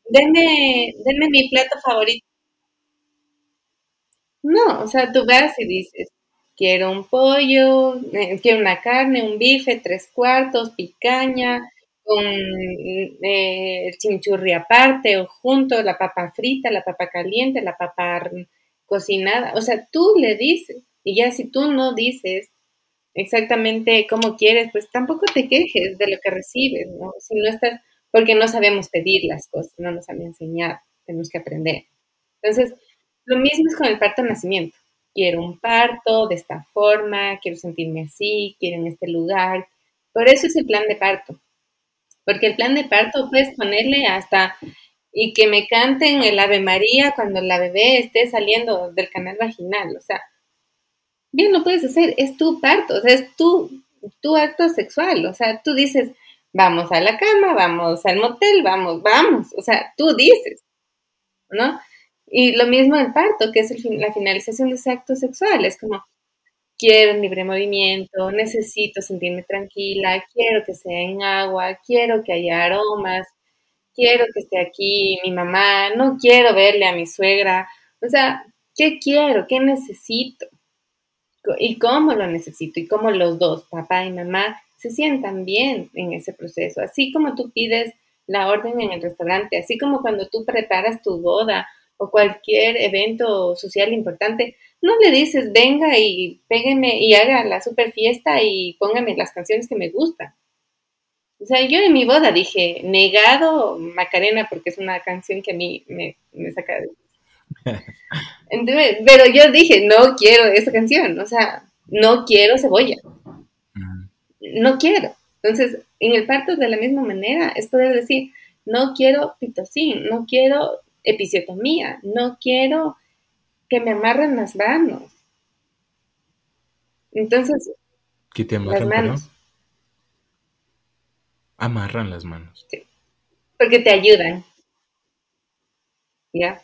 S8: deme, deme mi plato favorito. No, o sea, tú vas y dices, quiero un pollo, eh, quiero una carne, un bife, tres cuartos, picaña, con eh, chimichurri aparte o junto, la papa frita, la papa caliente, la papa cocinada. O sea, tú le dices, y ya si tú no dices exactamente cómo quieres, pues tampoco te quejes de lo que recibes, ¿no? Si no estás, porque no sabemos pedir las cosas, no nos han enseñado, tenemos que aprender. Entonces, lo mismo es con el parto nacimiento. Quiero un parto de esta forma, quiero sentirme así, quiero en este lugar. Por eso es el plan de parto. Porque el plan de parto puedes ponerle hasta y que me canten el Ave María cuando la bebé esté saliendo del canal vaginal. O sea, bien lo puedes hacer, es tu parto, o sea, es tu, tu acto sexual. O sea, tú dices, vamos a la cama, vamos al motel, vamos, vamos. O sea, tú dices, ¿no? Y lo mismo el parto, que es la finalización de ese acto sexual. Es como, quiero un libre movimiento, necesito sentirme tranquila, quiero que sea en agua, quiero que haya aromas, quiero que esté aquí mi mamá, no quiero verle a mi suegra. O sea, ¿qué quiero? ¿Qué necesito? ¿Y cómo lo necesito? Y cómo los dos, papá y mamá, se sientan bien en ese proceso. Así como tú pides la orden en el restaurante, así como cuando tú preparas tu boda o cualquier evento social importante, no le dices, venga y pégueme y haga la super fiesta y póngame las canciones que me gustan. O sea, yo en mi boda dije, negado Macarena, porque es una canción que a mí me, saca de... pero yo dije, no quiero esa canción, o sea, no quiero cebolla. No quiero. Entonces, en el parto de la misma manera es poder decir, no quiero pitocin, no quiero episiotomía, no quiero que me amarren las manos. Entonces,
S3: ¿Qué te amarran, las manos. Amarran las manos.
S8: Sí, porque te ayudan. ¿Ya?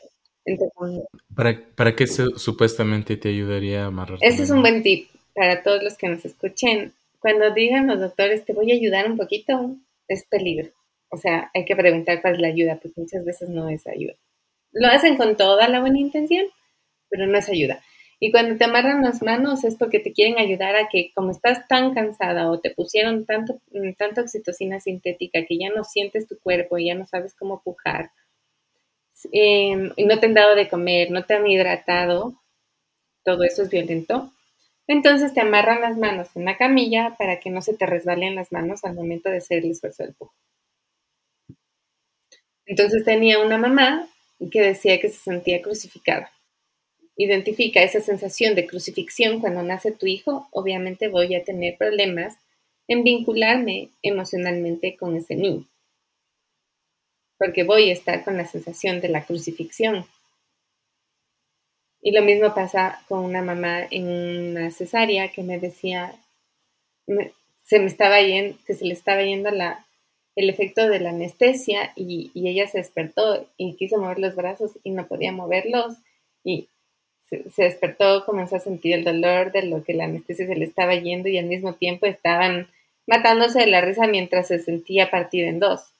S3: ¿Para, ¿Para qué supuestamente te ayudaría a amarrar?
S8: Ese es un buen tip para todos los que nos escuchen. Cuando digan los doctores, te voy a ayudar un poquito, es peligro. O sea, hay que preguntar cuál es la ayuda, porque muchas veces no es ayuda. Lo hacen con toda la buena intención, pero no es ayuda. Y cuando te amarran las manos es porque te quieren ayudar a que como estás tan cansada o te pusieron tanto, mm, tanta oxitocina sintética que ya no sientes tu cuerpo y ya no sabes cómo pujar, em, y no te han dado de comer, no te han hidratado, todo eso es violento. Entonces te amarran las manos en la camilla para que no se te resbalen las manos al momento de hacer el esfuerzo del pujo. Entonces tenía una mamá que decía que se sentía crucificada. Identifica esa sensación de crucifixión cuando nace tu hijo, obviamente voy a tener problemas en vincularme emocionalmente con ese niño, porque voy a estar con la sensación de la crucifixión. Y lo mismo pasa con una mamá en una cesárea que me decía, se me estaba yendo, que se le estaba yendo la, el efecto de la anestesia y, ella se despertó y quiso mover los brazos y no podía moverlos y se, despertó, comenzó a sentir el dolor de lo que la anestesia se le estaba yendo y al mismo tiempo estaban matándose de la risa mientras se sentía partida en dos.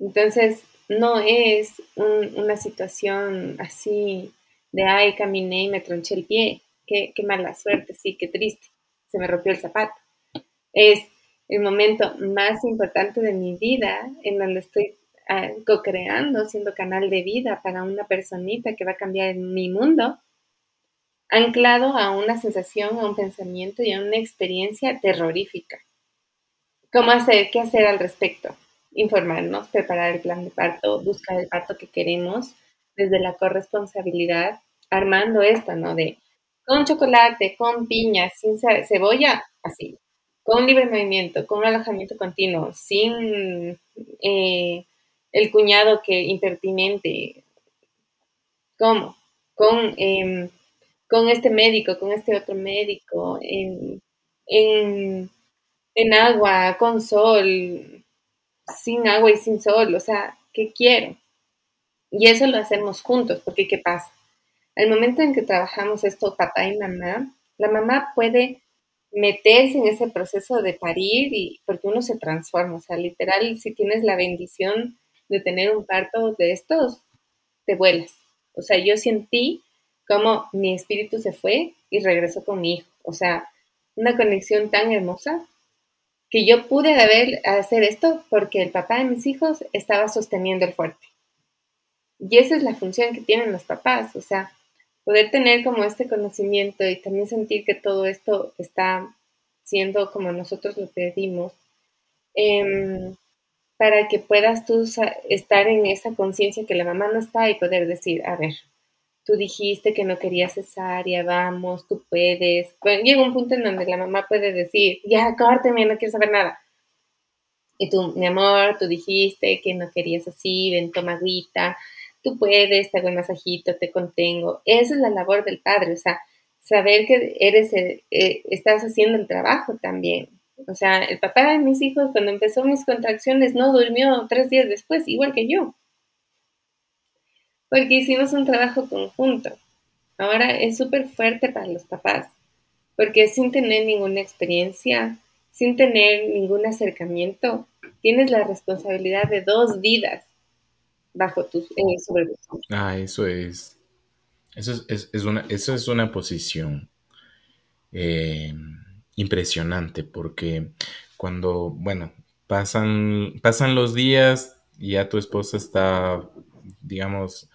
S8: Entonces, no es una situación así de, ay, caminé y me tronché el pie, qué, qué mala suerte, sí, qué triste, se me rompió el zapato. Es, el momento más importante de mi vida en donde estoy ah, co-creando, siendo canal de vida para una personita que va a cambiar mi mundo, anclado a una sensación, a un pensamiento y a una experiencia terrorífica. ¿Cómo hacer? ¿Qué hacer al respecto? Informarnos, preparar el plan de parto, buscar el parto que queremos desde la corresponsabilidad, armando esto, ¿no? De con chocolate, con piña, sin cebolla, así, con libre movimiento, con alojamiento continuo, sin eh, el cuñado que impertinente, ¿cómo? Con, em, con este médico, con este otro médico, en, en, en agua, con sol, sin agua y sin sol, o sea, ¿qué quiero? Y eso lo hacemos juntos, porque ¿qué pasa? Al momento en que trabajamos esto, papá y mamá, la mamá puede meterse en ese proceso de parir y porque uno se transforma, o sea, literal, si tienes la bendición de tener un parto de estos, te vuelas. O sea, yo sentí como mi espíritu se fue y regresó con mi hijo. O sea, una conexión tan hermosa que yo pude haber, hacer esto porque el papá de mis hijos estaba sosteniendo el fuerte. Y esa es la función que tienen los papás, o sea, poder tener como este conocimiento y también sentir que todo esto está siendo como nosotros lo pedimos, em, para que puedas tú estar en esa conciencia que la mamá no está y poder decir, a ver, tú dijiste que no querías cesárea, vamos, tú puedes. Bueno, llega un punto en donde la mamá puede decir, ya, córteme, no quiero saber nada. Y tú, mi amor, tú dijiste que no querías así, ven, toma agüita, tú puedes, te hago un masajito, te contengo. Esa es la labor del padre, o sea, saber que eres, eh, estás haciendo el trabajo también. O sea, el papá de mis hijos cuando empezó mis contracciones no durmió tres días después, igual que yo. Porque hicimos un trabajo conjunto. Ahora es súper fuerte para los papás, porque sin tener ninguna experiencia, sin tener ningún acercamiento, tienes la responsabilidad de dos vidas bajo tus eh.
S3: Ah, eso es. Eso es, una, eso es una posición eh, impresionante porque cuando, bueno, pasan, pasan los días y ya tu esposa está, digamos,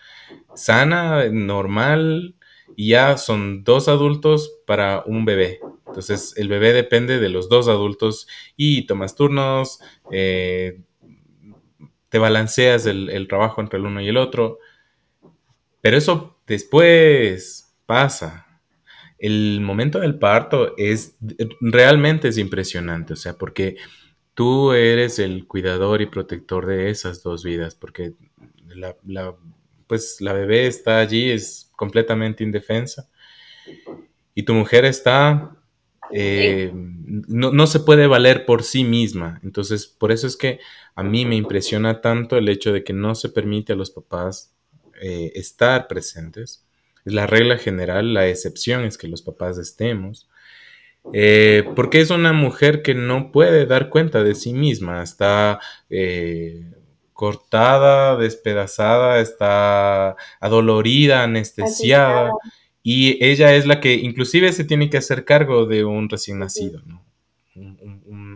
S3: sana, normal, y ya son dos adultos para un bebé. Entonces el bebé depende de los dos adultos y tomas turnos, eh, te balanceas el, trabajo entre el uno y el otro. Pero eso después pasa. El momento del parto es realmente es impresionante, o sea, porque tú eres el cuidador y protector de esas dos vidas, porque la, pues la bebé está allí, es completamente indefensa, y tu mujer está eh, no, se puede valer por sí misma. Entonces, por eso es que a mí me impresiona tanto el hecho de que no se permite a los papás eh, estar presentes. Es la regla general, la excepción es que los papás estemos. Eh, porque es una mujer que no puede dar cuenta de sí misma, está cortada, despedazada, está adolorida, anestesiada y ella es la que inclusive se tiene que hacer cargo de un recién nacido, ¿no?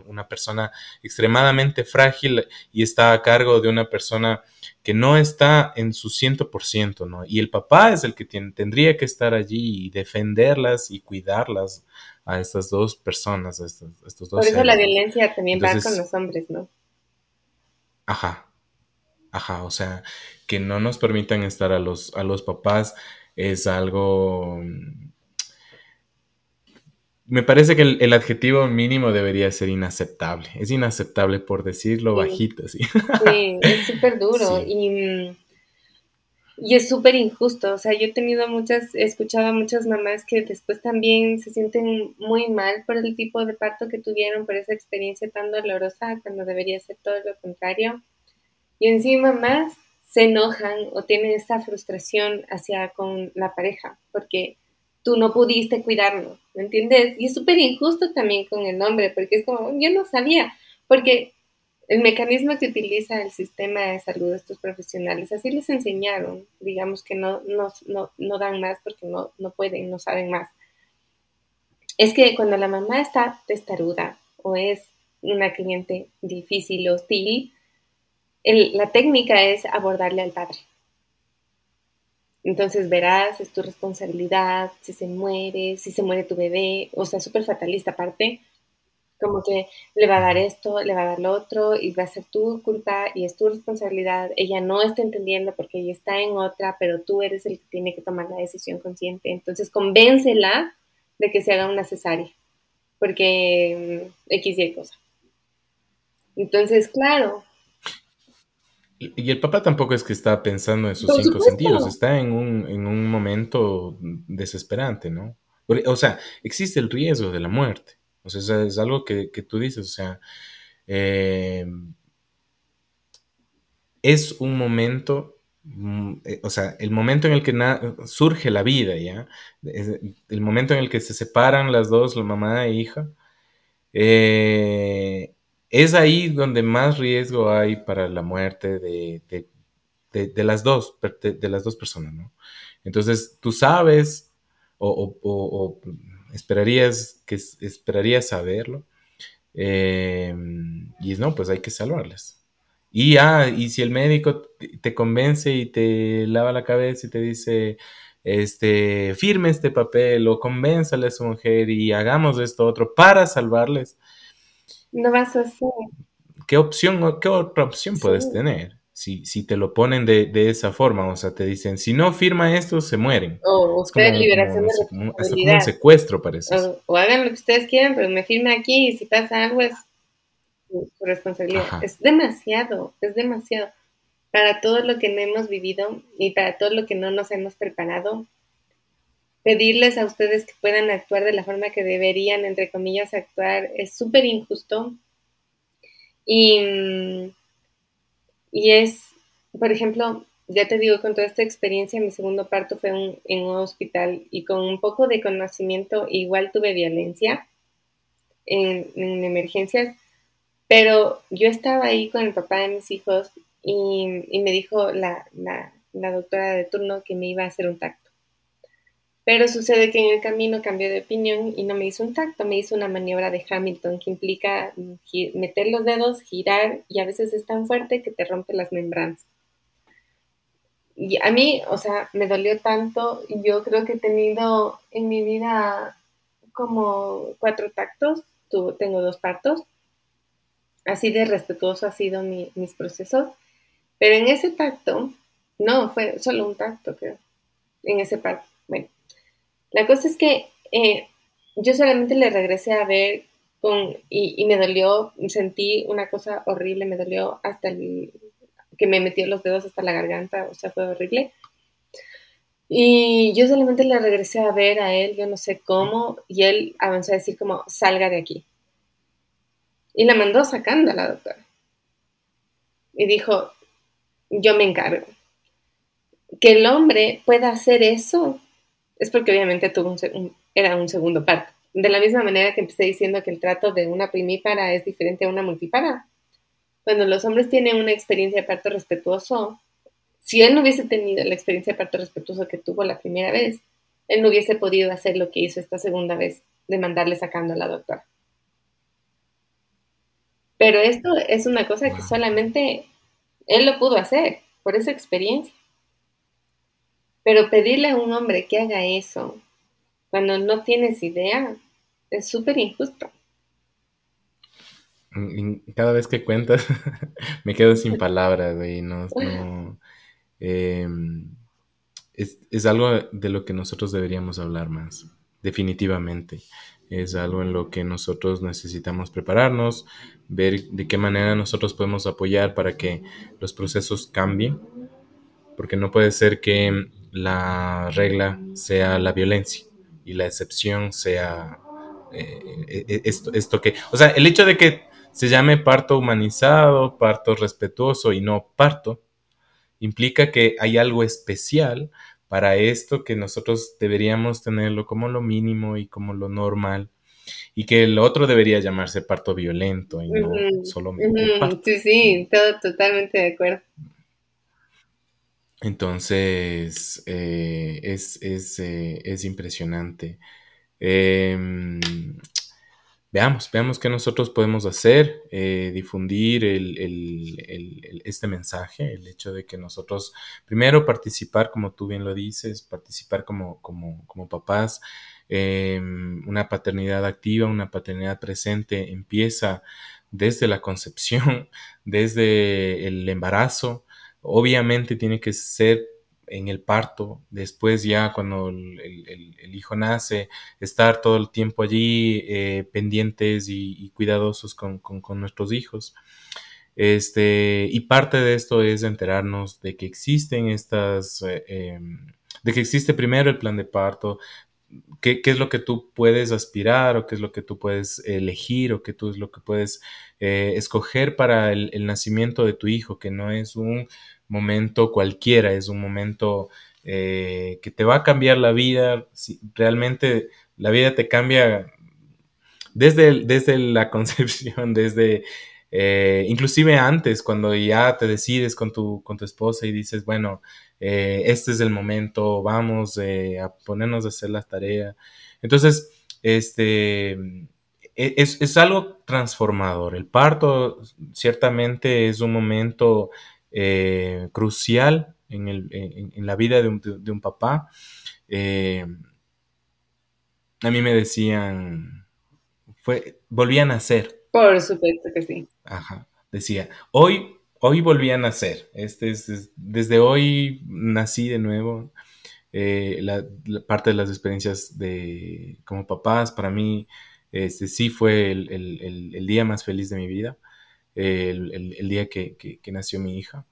S3: una persona extremadamente frágil y está a cargo de una persona que no está en su 100%, ¿no? Y el papá es el que tendría que estar allí y defenderlas y cuidarlas a estas dos personas, a estos, dos
S8: Por eso la violencia también va con los hombres, ¿no?
S3: Ajá, ajá, o sea, que no nos permitan estar a los, a los papás es algo... Mm, me parece que el, adjetivo mínimo debería ser inaceptable. Es inaceptable por decirlo bajito,
S8: sí. Sí, es súper duro y, mm, y es súper injusto. O sea, yo he tenido muchas, he escuchado a muchas mamás que después también se sienten muy mal por el tipo de parto que tuvieron, por esa experiencia tan dolorosa, cuando debería ser todo lo contrario. Y encima más se enojan o tienen esta frustración hacia con la pareja, porque tú no pudiste cuidarlo, ¿me entiendes? Y es súper injusto también con el hombre, porque es como, yo no sabía, porque el mecanismo que utiliza el sistema de salud de estos profesionales, así les enseñaron, digamos que no, no, no, no dan más porque no, no pueden, no saben más. Es que cuando la mamá está testaruda o es una cliente difícil, hostil, la técnica es abordarle al padre. Entonces verás, es tu responsabilidad, si se muere, si se muere tu bebé, o sea, súper fatalista aparte, como que le va a dar esto, le va a dar lo otro, y va a ser tu culpa y es tu responsabilidad. Ella no está entendiendo porque ella está en otra, pero tú eres el que tiene que tomar la decisión consciente. Entonces convéncela de que se haga una cesárea, porque mm, X y cosa. Entonces, claro,
S3: y el papá tampoco es que está pensando en sus cinco sentidos, está en un, en un momento desesperante, ¿no? O sea, existe el riesgo de la muerte. O sea, es algo que, tú dices, o sea, eh, es un momento, mm, eh, o sea, el momento en el que surge la vida, ¿ya? El momento en el que se separan las dos, la mamá e hija, eh, es ahí donde más riesgo hay para la muerte de, de, las, dos, de, las dos personas, ¿no? Entonces, tú sabes o, esperarías, que, esperarías saberlo eh, y no, pues hay que salvarlas. Y, ah, y si el médico te convence y te lava la cabeza y te dice, este, firme este papel o convénzale a su mujer y hagamos esto otro para salvarles.
S8: No vas a hacer.
S3: ¿Qué opción, qué otra opción puedes tener? Si, si te lo ponen de, esa forma, o sea, te dicen, si no firma esto, se mueren.
S8: O ustedes liberación de responsabilidad.
S3: un secuestro, parece.
S8: O, hagan lo que ustedes quieran, pero me firme aquí y si pasa algo es su responsabilidad. Es demasiado, es demasiado. Para todo lo que no hemos vivido y para todo lo que no nos hemos preparado, pedirles a ustedes que puedan actuar de la forma que deberían, entre comillas, actuar, es súper injusto. Y, y es, por ejemplo, ya te digo, con toda esta experiencia, mi segundo parto fue en un hospital y con un poco de conocimiento, igual tuve violencia en, en emergencias, pero yo estaba ahí con el papá de mis hijos y, me dijo la, doctora de turno que me iba a hacer un tacto. Pero sucede que en el camino cambió de opinión y no me hizo un tacto, me hizo una maniobra de Hamilton que implica meter los dedos, girar y a veces es tan fuerte que te rompe las membranas. Y a mí, o sea, me dolió tanto. Yo creo que he tenido en mi vida como cuatro tactos, tengo dos partos Así de respetuoso ha sido mis procesos. Pero en ese tacto, no, fue solo un tacto, creo. En ese parto. Bueno, la cosa es que eh, yo solamente le regresé a ver con, y, me dolió, sentí una cosa horrible, me dolió hasta el, que me metió los dedos hasta la garganta, o sea, fue horrible. Y yo solamente le regresé a ver a él, yo no sé cómo, y él avanzó a decir como, salga de aquí. Y la mandó sacando a la doctora. Y dijo, yo me encargo. Que el hombre pueda hacer eso es porque obviamente tuvo un, era un segundo parto. De la misma manera que empecé diciendo que el trato de una primípara es diferente a una multipara. Cuando los hombres tienen una experiencia de parto respetuoso, si él no hubiese tenido la experiencia de parto respetuoso que tuvo la primera vez, él no hubiese podido hacer lo que hizo esta segunda vez de mandarle sacando a la doctora. Pero esto es una cosa que solamente él lo pudo hacer por esa experiencia. Pero pedirle a un hombre que haga eso cuando no tienes idea es súper injusto.
S3: Cada vez que cuentas me quedo sin palabras, güey. No, em, es, es algo de lo que nosotros deberíamos hablar más, definitivamente es algo en lo que nosotros necesitamos prepararnos, ver de qué manera nosotros podemos apoyar para que los procesos cambien, porque no puede ser que la regla sea la violencia y la excepción sea eh, e, esto, esto que, o sea, el hecho de que se llame parto humanizado, parto respetuoso y no parto, implica que hay algo especial para esto que nosotros deberíamos tenerlo como lo mínimo y como lo normal y que el otro debería llamarse parto violento y no solo
S8: Sí, sí, todo totalmente de acuerdo.
S3: Entonces, eh, es, es, eh, es, impresionante. Em, veamos, veamos qué nosotros podemos hacer, eh, difundir este mensaje, el hecho de que nosotros, primero, participar, como tú bien lo dices, participar como, como, como papás, em, una paternidad activa, una paternidad presente empieza desde la concepción, desde el embarazo, obviamente tiene que ser en el parto, después ya cuando el, hijo nace, estar todo el tiempo allí eh, pendientes y, cuidadosos con, nuestros hijos. Este, y parte de esto es enterarnos de que existen estas, eh, em, de que existe primero el plan de parto, qué, es lo que tú puedes aspirar o qué es lo que tú puedes elegir o qué tú es lo que puedes eh, escoger para el, nacimiento de tu hijo, que no es un momento cualquiera, es un momento eh, que te va a cambiar la vida. realmente la vida te cambia desde, desde la concepción, desde
S9: Eh, inclusive antes, cuando ya te decides con tu, con tu esposa y dices, bueno, eh, este es el momento, vamos eh, a ponernos a hacer la tarea. Entonces, este, e, es, es, algo transformador. El parto ciertamente es un momento crucial en, el, en, la vida de un, de un papá. a mí me decían, fue, volvían a nacer.
S8: Por supuesto que sí.
S9: Ajá. Decía, hoy, hoy volví a nacer. Este es, desde hoy nací de nuevo. Eh, la, parte de las experiencias de como papás, para mí, este sí fue el, el, el día más feliz de mi vida. el, día que, que, que, nació mi hija.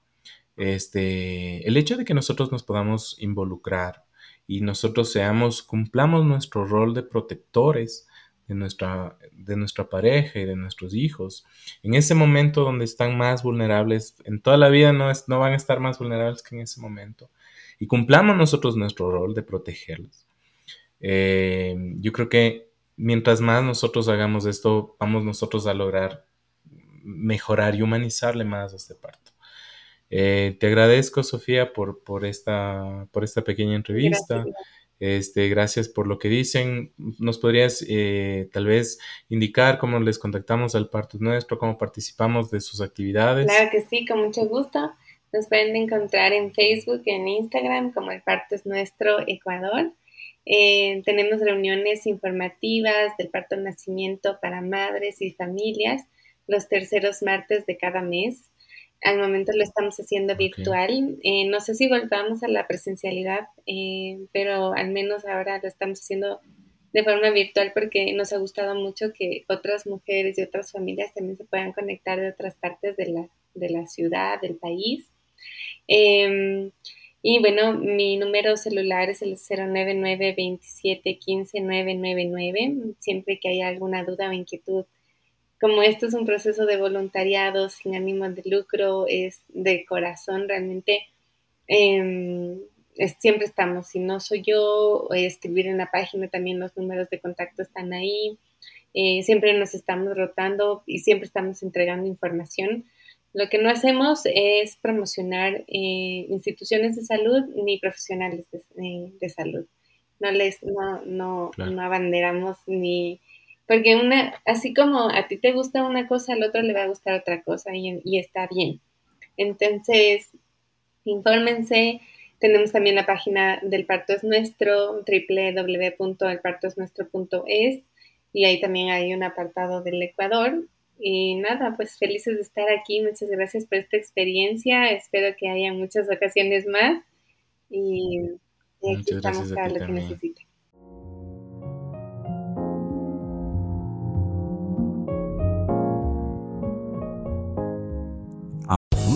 S9: Este, el hecho de que nosotros nos podamos involucrar y nosotros seamos, cumplamos nuestro rol de protectores de nuestra, de nuestra pareja y de nuestros hijos. En ese momento donde están más vulnerables, en toda la vida no, es, no van a estar más vulnerables que en ese momento. Y cumplamos nosotros nuestro rol de protegerlos. Eh, yo creo que mientras más nosotros hagamos esto, vamos nosotros a lograr mejorar y humanizarle más a este parto. Eh, te agradezco, Sofía, por, por, esta, por esta pequeña entrevista. Este, gracias por lo que dicen. ¿Nos podrías eh, tal vez indicar cómo les contactamos al Parto Nuestro, cómo participamos de sus actividades?
S8: Claro que sí, con mucho gusto. Nos pueden encontrar en Facebook y en Instagram como el Parto es Nuestro Ecuador. Eh, tenemos reuniones informativas del parto nacimiento para madres y familias los terceros martes de cada mes. Al momento lo estamos haciendo virtual. Eh, no sé si volvamos a la presencialidad, eh, pero al menos ahora lo estamos haciendo de forma virtual porque nos ha gustado mucho que otras mujeres y otras familias también se puedan conectar de otras partes de la, de la ciudad, del país. Eh, y bueno, mi número celular es el 099 27 15 999. Siempre que haya alguna duda o inquietud como esto es un proceso de voluntariado sin ánimo de lucro, es de corazón, realmente eh, es, siempre estamos. Si no soy yo, escribir en la página también los números de contacto están ahí. Eh, siempre nos estamos rotando y siempre estamos entregando información. Lo que no hacemos es promocionar eh, instituciones de salud ni profesionales de, eh, de salud. No les, no, no, claro. no abanderamos ni porque una, así como a ti te gusta una cosa, al otro le va a gustar otra cosa y, y está bien. Entonces, infórmense. Tenemos también la página del Parto es Nuestro, www.elpartoesnuestro.es y ahí también hay un apartado del Ecuador. Y nada, pues felices de estar aquí. Muchas gracias por esta experiencia. Espero que haya muchas ocasiones más. Y, y aquí estamos para lo que necesiten.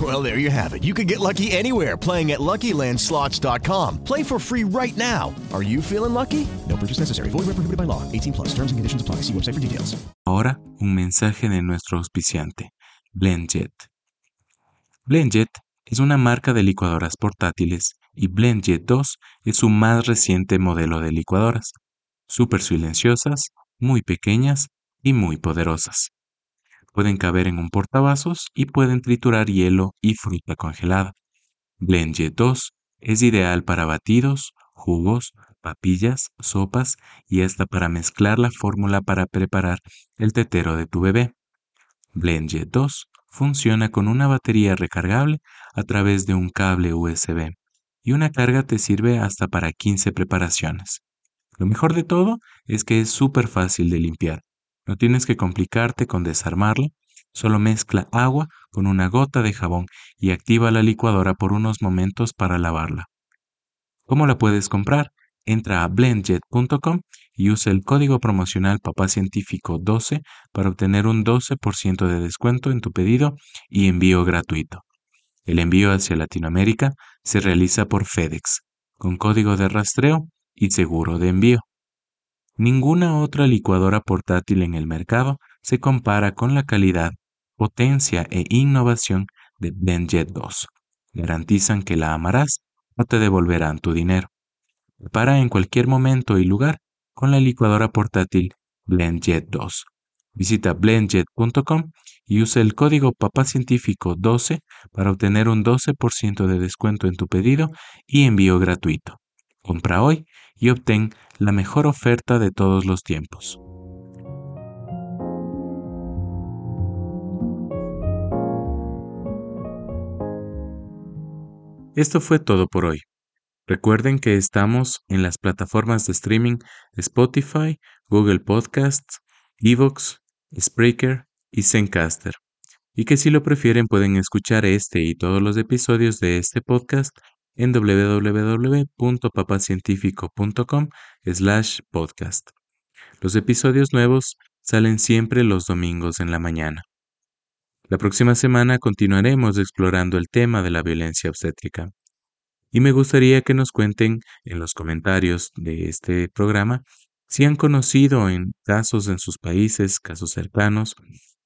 S4: Well, there you have it. You can get lucky anywhere playing at LuckyLandSlots.com. Play for free right now. Are you feeling lucky? No purchase necessary. Void where prohibited by law. 18 plus. Terms and conditions apply. See website for details.
S3: Ahora, un mensaje de nuestro auspiciante, BlendJet. BlendJet es una marca de licuadoras portátiles y BlendJet 2 es su más reciente modelo de licuadoras. Súper silenciosas, muy pequeñas y muy poderosas. Pueden caber en un portavasos y pueden triturar hielo y fruta congelada. BlendJet 2 es ideal para batidos, jugos, papillas, sopas y hasta para mezclar la fórmula para preparar el tetero de tu bebé. BlendJet 2 funciona con una batería recargable a través de un cable USB y una carga te sirve hasta para 15 preparaciones. Lo mejor de todo es que es súper fácil de limpiar. No tienes que complicarte con desarmarlo, solo mezcla agua con una gota de jabón y activa la licuadora por unos momentos para lavarla. ¿Cómo la puedes comprar? Entra a blendjet.com y usa el código promocional papacientífico 12 para obtener un 12% de descuento en tu pedido y envío gratuito. El envío hacia Latinoamérica se realiza por FedEx, con código de rastreo y seguro de envío. Ninguna otra licuadora portátil en el mercado se compara con la calidad, potencia e innovación de BlendJet 2. Garantizan que la amarás o te devolverán tu dinero. Prepara en cualquier momento y lugar con la licuadora portátil BlendJet 2. Visita blendjet.com y usa el código papacientífico 12 para obtener un 12% de descuento en tu pedido y envío gratuito. Compra hoy y obtén la mejor oferta de todos los tiempos. Esto fue todo por hoy. Recuerden que estamos en las plataformas de streaming Spotify, Google Podcasts, Evox, Spreaker y Zencaster, y que si lo prefieren pueden escuchar este y todos los episodios de este podcast en www.papacientifico.com slash podcast. Los episodios nuevos salen siempre los domingos en la mañana. La próxima semana continuaremos explorando el tema de la violencia obstétrica. Y me gustaría que nos cuenten en los comentarios de este programa si han conocido en casos en sus países, casos cercanos,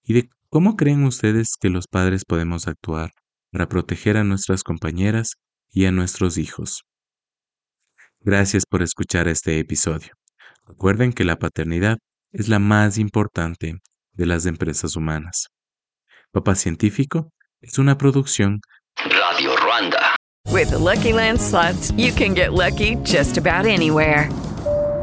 S3: y de cómo creen ustedes que los padres podemos actuar para proteger a nuestras compañeras y a nuestros hijos. Gracias por escuchar este episodio. Recuerden que la paternidad es la más importante de las empresas humanas. Papá Científico es una producción
S10: Radio Ruanda.
S11: With the Lucky Land slots, you can get lucky just about anywhere.